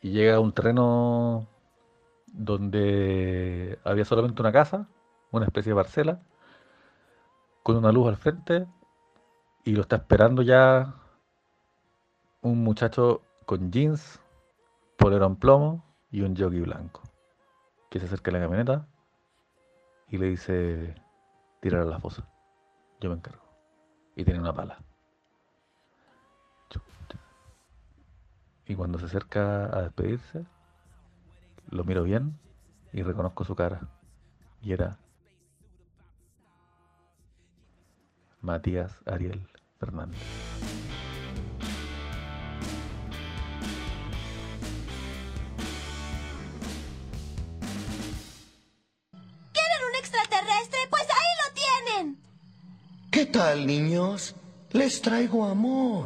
y llega a un terreno donde había solamente una casa, una especie de parcela, con una luz al frente, y lo está esperando ya un muchacho con jeans, polerón plomo y un jockey blanco, que se acerca a la camioneta y le dice, tirar a la fosa, yo me encargo. Y tiene una pala. Y cuando se acerca a despedirse, lo miro bien y reconozco su cara. Y era Matías Ariel Fernández. ¿Quieren un extraterrestre? Pues ahí lo tienen. ¿Qué tal, niños? Les traigo amor.